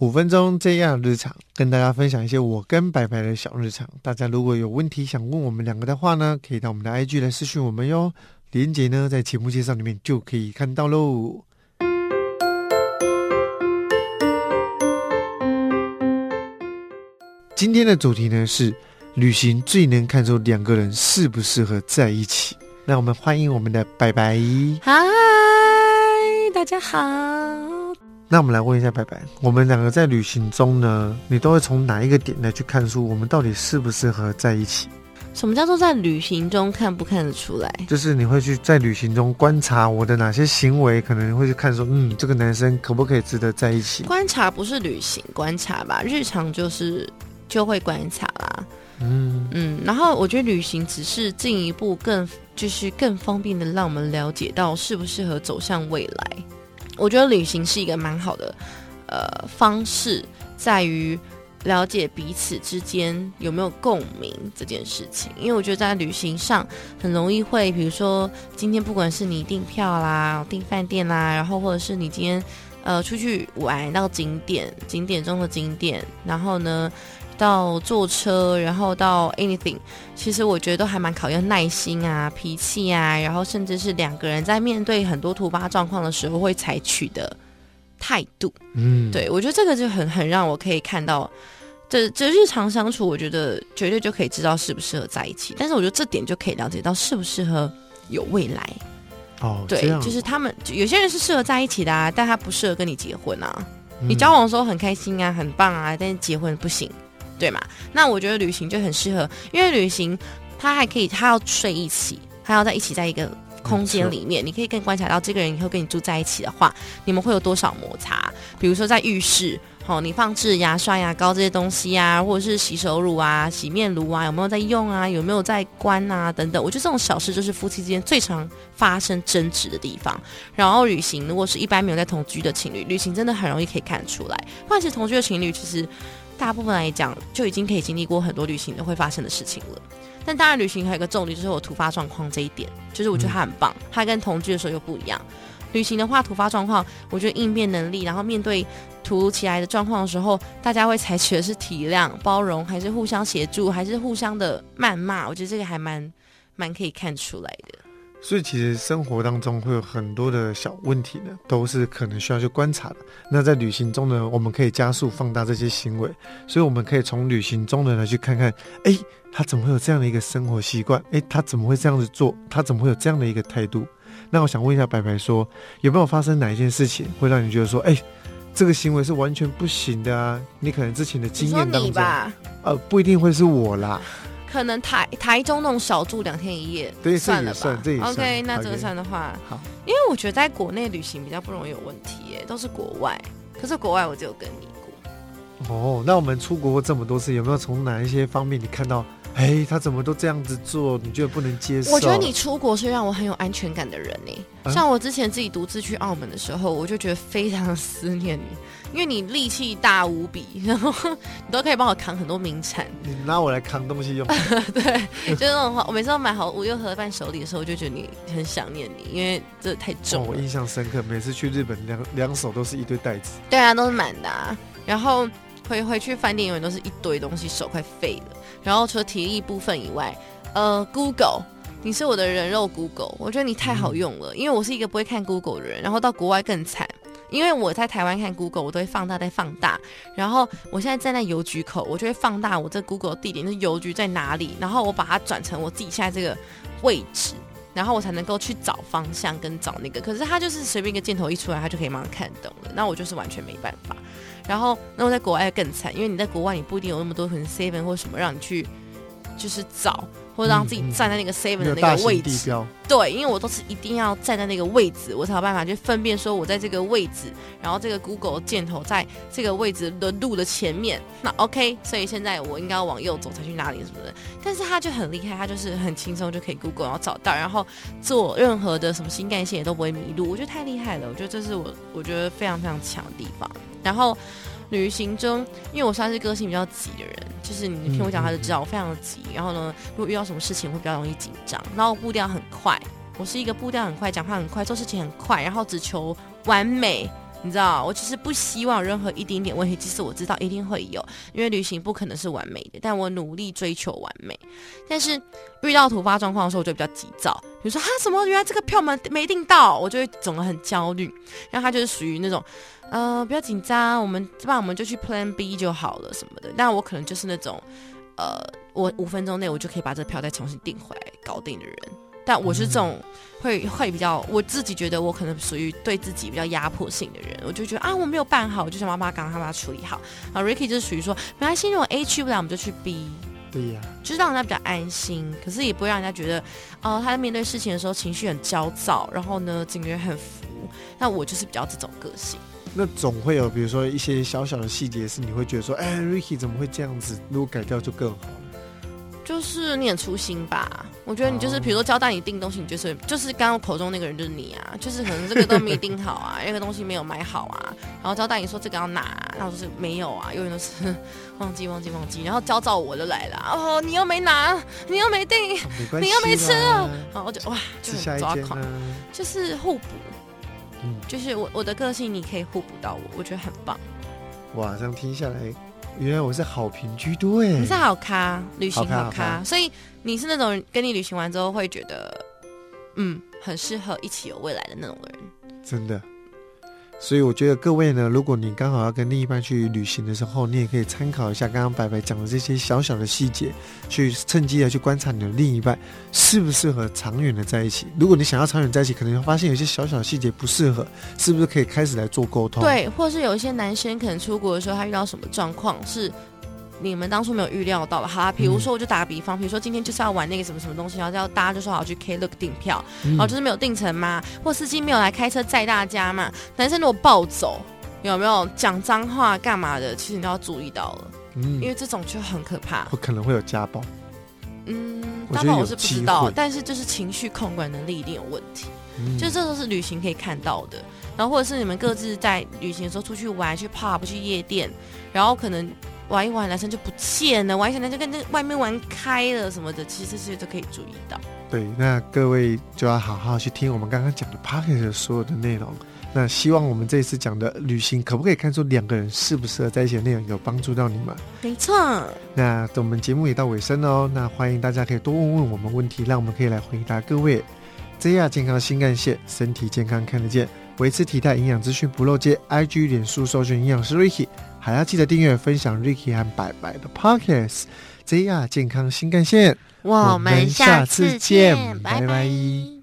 五分钟这样日常，跟大家分享一些我跟白白的小日常。大家如果有问题想问我们两个的话呢，可以到我们的 IG 来私讯我们哟。连接呢在节目介绍里面就可以看到喽。今天的主题呢是旅行最能看出两个人适不适合在一起。那我们欢迎我们的白白。嗨，大家好。那我们来问一下白白，我们两个在旅行中呢，你都会从哪一个点来去看出我们到底适不适合在一起？什么叫做在旅行中看不看得出来？就是你会去在旅行中观察我的哪些行为，可能会去看说，嗯，这个男生可不可以值得在一起？观察不是旅行观察吧？日常就是就会观察啦。嗯嗯，然后我觉得旅行只是进一步更就是更方便的让我们了解到适不适合走向未来。我觉得旅行是一个蛮好的呃方式，在于。了解彼此之间有没有共鸣这件事情，因为我觉得在旅行上很容易会，比如说今天不管是你订票啦、订饭店啦，然后或者是你今天呃出去玩到景点、景点中的景点，然后呢到坐车，然后到 anything，其实我觉得都还蛮考验耐心啊、脾气啊，然后甚至是两个人在面对很多突发状况的时候会采取的。态度，嗯，对我觉得这个就很很让我可以看到，这这日常相处，我觉得绝对就可以知道适不适合在一起。但是我觉得这点就可以了解到适不适合有未来。哦，对，就是他们有些人是适合在一起的啊，但他不适合跟你结婚啊。你交往的时候很开心啊，很棒啊，但是结婚不行，对嘛？那我觉得旅行就很适合，因为旅行他还可以，他要睡一起，他要在一起在一个。空间里面，你可以更观察到这个人以后跟你住在一起的话，你们会有多少摩擦？比如说在浴室，哦，你放置牙刷、牙膏这些东西啊，或者是洗手乳啊、洗面乳啊，有没有在用啊？有没有在关啊？等等，我觉得这种小事就是夫妻之间最常发生争执的地方。然后旅行，如果是一般没有在同居的情侣，旅行真的很容易可以看得出来。或者是同居的情侣，其实大部分来讲就已经可以经历过很多旅行的会发生的事情了。但当然，旅行还有一个重点，就是我突发状况这一点，就是我觉得他很棒。他跟同居的时候又不一样。旅行的话，突发状况，我觉得应变能力，然后面对突如其来的状况的时候，大家会采取的是体谅、包容，还是互相协助，还是互相的谩骂？我觉得这个还蛮蛮可以看出来的。所以其实生活当中会有很多的小问题呢，都是可能需要去观察的。那在旅行中呢，我们可以加速放大这些行为，所以我们可以从旅行中呢来去看看，哎，他怎么会有这样的一个生活习惯？哎，他怎么会这样子做？他怎么会有这样的一个态度？那我想问一下白白说，有没有发生哪一件事情会让你觉得说，哎，这个行为是完全不行的啊？你可能之前的经验当中，呃，不一定会是我啦。可能台台中那种小住两天一夜，对算了吧。OK，那这个算的话，好，因为我觉得在国内旅行比较不容易有问题，耶，都是国外。可是国外我只有跟你过。哦，那我们出国过这么多次，有没有从哪一些方面你看到？哎，他怎么都这样子做？你觉得不能接受？我觉得你出国是让我很有安全感的人呢。像我之前自己独自去澳门的时候，我就觉得非常思念你，因为你力气大无比，然后你都可以帮我扛很多名产。你拿我来扛东西用？对，就是那种话。我每次都买好五六盒伴手礼的时候，我就觉得你很想念你，因为这太重。我印象深刻，每次去日本，两两手都是一堆袋子。对啊，都是满的。然后回回去饭店，永远都是一堆东西，手快废了。然后除了体力部分以外，呃，Google，你是我的人肉 Google，我觉得你太好用了，因为我是一个不会看 Google 的人。然后到国外更惨，因为我在台湾看 Google，我都会放大再放大。然后我现在站在邮局口，我就会放大我这 Google 地点是邮局在哪里，然后我把它转成我自己现在这个位置，然后我才能够去找方向跟找那个。可是他就是随便一个箭头一出来，他就可以马上看懂了。那我就是完全没办法。然后，那我在国外更惨，因为你在国外，你不一定有那么多可能 seven 或什么让你去，就是找或者让自己站在那个 seven 的那个位置。对，因为我都是一定要站在那个位置，我才有办法去分辨说我在这个位置，然后这个 Google 箭头在这个位置的路的前面。那 OK，所以现在我应该要往右走才去哪里什么的。但是他就很厉害，他就是很轻松就可以 Google 然后找到，然后做任何的什么新干线也都不会迷路。我觉得太厉害了，我觉得这是我我觉得非常非常强的地方。然后旅行中，因为我算是个性比较急的人，就是你听我讲，他就知道我非常的急。然后呢，如果遇到什么事情，会比较容易紧张。然后步调很快，我是一个步调很快、讲话很快、做事情很快，然后只求完美你知道，我其实不希望任何一丁点问题，即使我知道一定会有，因为旅行不可能是完美的，但我努力追求完美。但是遇到突发状况的时候，我就比较急躁，比如说哈什么，原来这个票没没订到，我就会整个很焦虑。然后他就是属于那种，呃，不要紧张，我们不然我们就去 Plan B 就好了什么的。但我可能就是那种，呃，我五分钟内我就可以把这票再重新订回来搞定的人。但我是这种会会比较，我自己觉得我可能属于对自己比较压迫性的人，我就觉得啊我没有办好，我就想办法赶快把它处理好。然后 Ricky 就是属于说，没关系，如果 A 去不了，我们就去 B，对呀，就是让人家比较安心，可是也不会让人家觉得，哦，他在面对事情的时候情绪很焦躁，然后呢整个人很浮。那我就是比较这种个性。那总会有，比如说一些小小的细节是你会觉得说，哎，Ricky 怎么会这样子？如果改掉就更好。就是你很粗心吧？我觉得你就是，比如说交代你订东西，你就是就是刚刚口中那个人就是你啊，就是可能这个都没订好啊，那个东西没有买好啊，然后交代你说这个要拿，然后就是没有啊，永远都是忘记忘记忘记，然后焦躁我就来了，哦，你又没拿，你又没订，你又没吃，然后就哇，就很抓狂，就是互补，嗯，就是我我的个性你可以互补到我，我觉得很棒。哇，这样听下来。原来我是好评居多哎，你是好咖，旅行好咖，所以你是那种跟你旅行完之后会觉得，嗯，很适合一起有未来的那种人，真的。所以我觉得各位呢，如果你刚好要跟另一半去旅行的时候，你也可以参考一下刚刚白白讲的这些小小的细节，去趁机的去观察你的另一半适不适合长远的在一起。如果你想要长远在一起，可能会发现有些小小的细节不适合，是不是可以开始来做沟通？对，或是有一些男生可能出国的时候，他遇到什么状况是。你们当初没有预料到的，好，比如说我就打个比方，比如说今天就是要玩那个什么什么东西，然后要大家就说好去 Klook 订票，然后就是没有订成嘛，或司机没有来开车载大家嘛，男生如果暴走，有没有？讲脏话干嘛的，其实你都要注意到了，嗯，因为这种就很可怕，我可能会有家暴，嗯，家暴我是不知道，但是就是情绪控管能力一定有问题，嗯就这都是旅行可以看到的，然后或者是你们各自在旅行的时候出去玩，去 pub 去夜店，然后可能。玩一玩，男生就不见了；玩一玩，男生跟那外面玩开了什么的，其实这些都可以注意到。对，那各位就要好好去听我们刚刚讲的 p a c k e 的所有的内容。那希望我们这一次讲的旅行，可不可以看出两个人适不适合在一起的内容，有帮助到你们？没错。那我们节目也到尾声了哦，那欢迎大家可以多问问我们问题，让我们可以来回答各位。JR 健康新干线，身体健康看得见，维持体态营养资讯不漏接。IG 脸书搜寻营养师 Ricky。还要记得订阅、分享 Ricky 和白白的 Podcast，JR 健康新干线，我们下次见，拜拜。